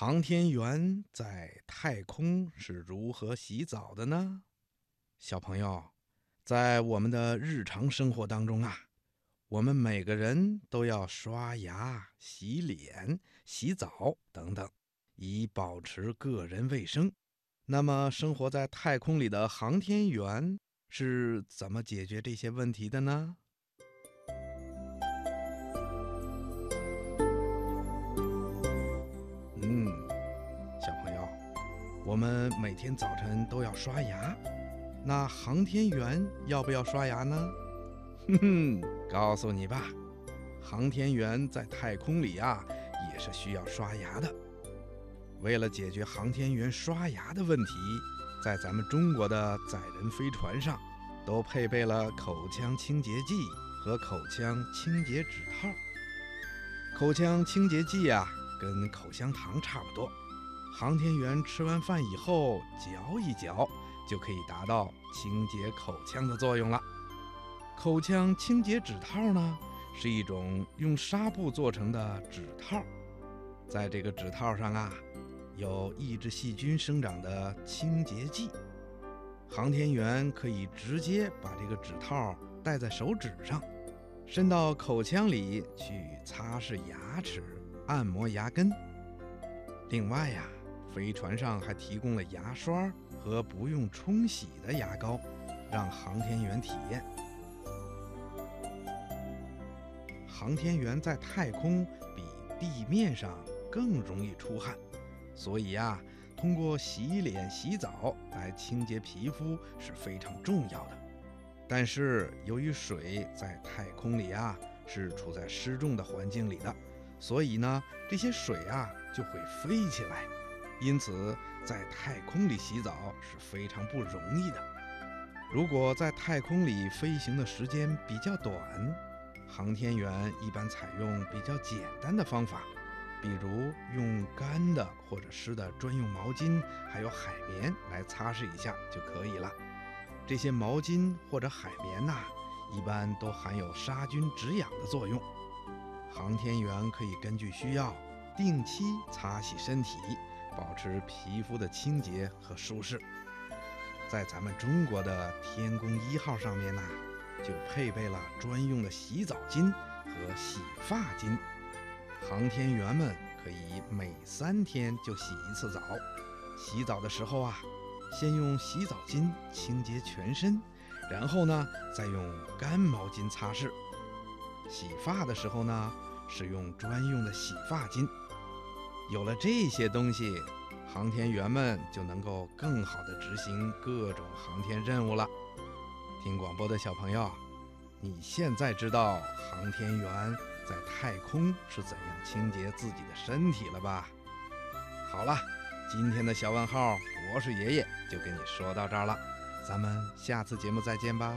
航天员在太空是如何洗澡的呢？小朋友，在我们的日常生活当中啊，我们每个人都要刷牙、洗脸、洗澡等等，以保持个人卫生。那么，生活在太空里的航天员是怎么解决这些问题的呢？我们每天早晨都要刷牙，那航天员要不要刷牙呢？哼哼，告诉你吧，航天员在太空里啊也是需要刷牙的。为了解决航天员刷牙的问题，在咱们中国的载人飞船上都配备了口腔清洁剂和口腔清洁指套。口腔清洁剂呀。跟口香糖差不多，航天员吃完饭以后嚼一嚼，就可以达到清洁口腔的作用了。口腔清洁指套呢，是一种用纱布做成的指套，在这个指套上啊，有抑制细菌生长的清洁剂。航天员可以直接把这个指套戴在手指上，伸到口腔里去擦拭牙齿。按摩牙根。另外呀，飞船上还提供了牙刷和不用冲洗的牙膏，让航天员体验。航天员在太空比地面上更容易出汗，所以呀，通过洗脸、洗澡来清洁皮肤是非常重要的。但是由于水在太空里啊，是处在失重的环境里的。所以呢，这些水啊就会飞起来，因此在太空里洗澡是非常不容易的。如果在太空里飞行的时间比较短，航天员一般采用比较简单的方法，比如用干的或者湿的专用毛巾，还有海绵来擦拭一下就可以了。这些毛巾或者海绵呐，一般都含有杀菌止痒的作用。航天员可以根据需要定期擦洗身体，保持皮肤的清洁和舒适。在咱们中国的天宫一号上面呢，就配备了专用的洗澡巾和洗发巾。航天员们可以每三天就洗一次澡。洗澡的时候啊，先用洗澡巾清洁全身，然后呢，再用干毛巾擦拭。洗发的时候呢，使用专用的洗发巾。有了这些东西，航天员们就能够更好地执行各种航天任务了。听广播的小朋友，你现在知道航天员在太空是怎样清洁自己的身体了吧？好了，今天的小问号博士爷爷就跟你说到这儿了，咱们下次节目再见吧。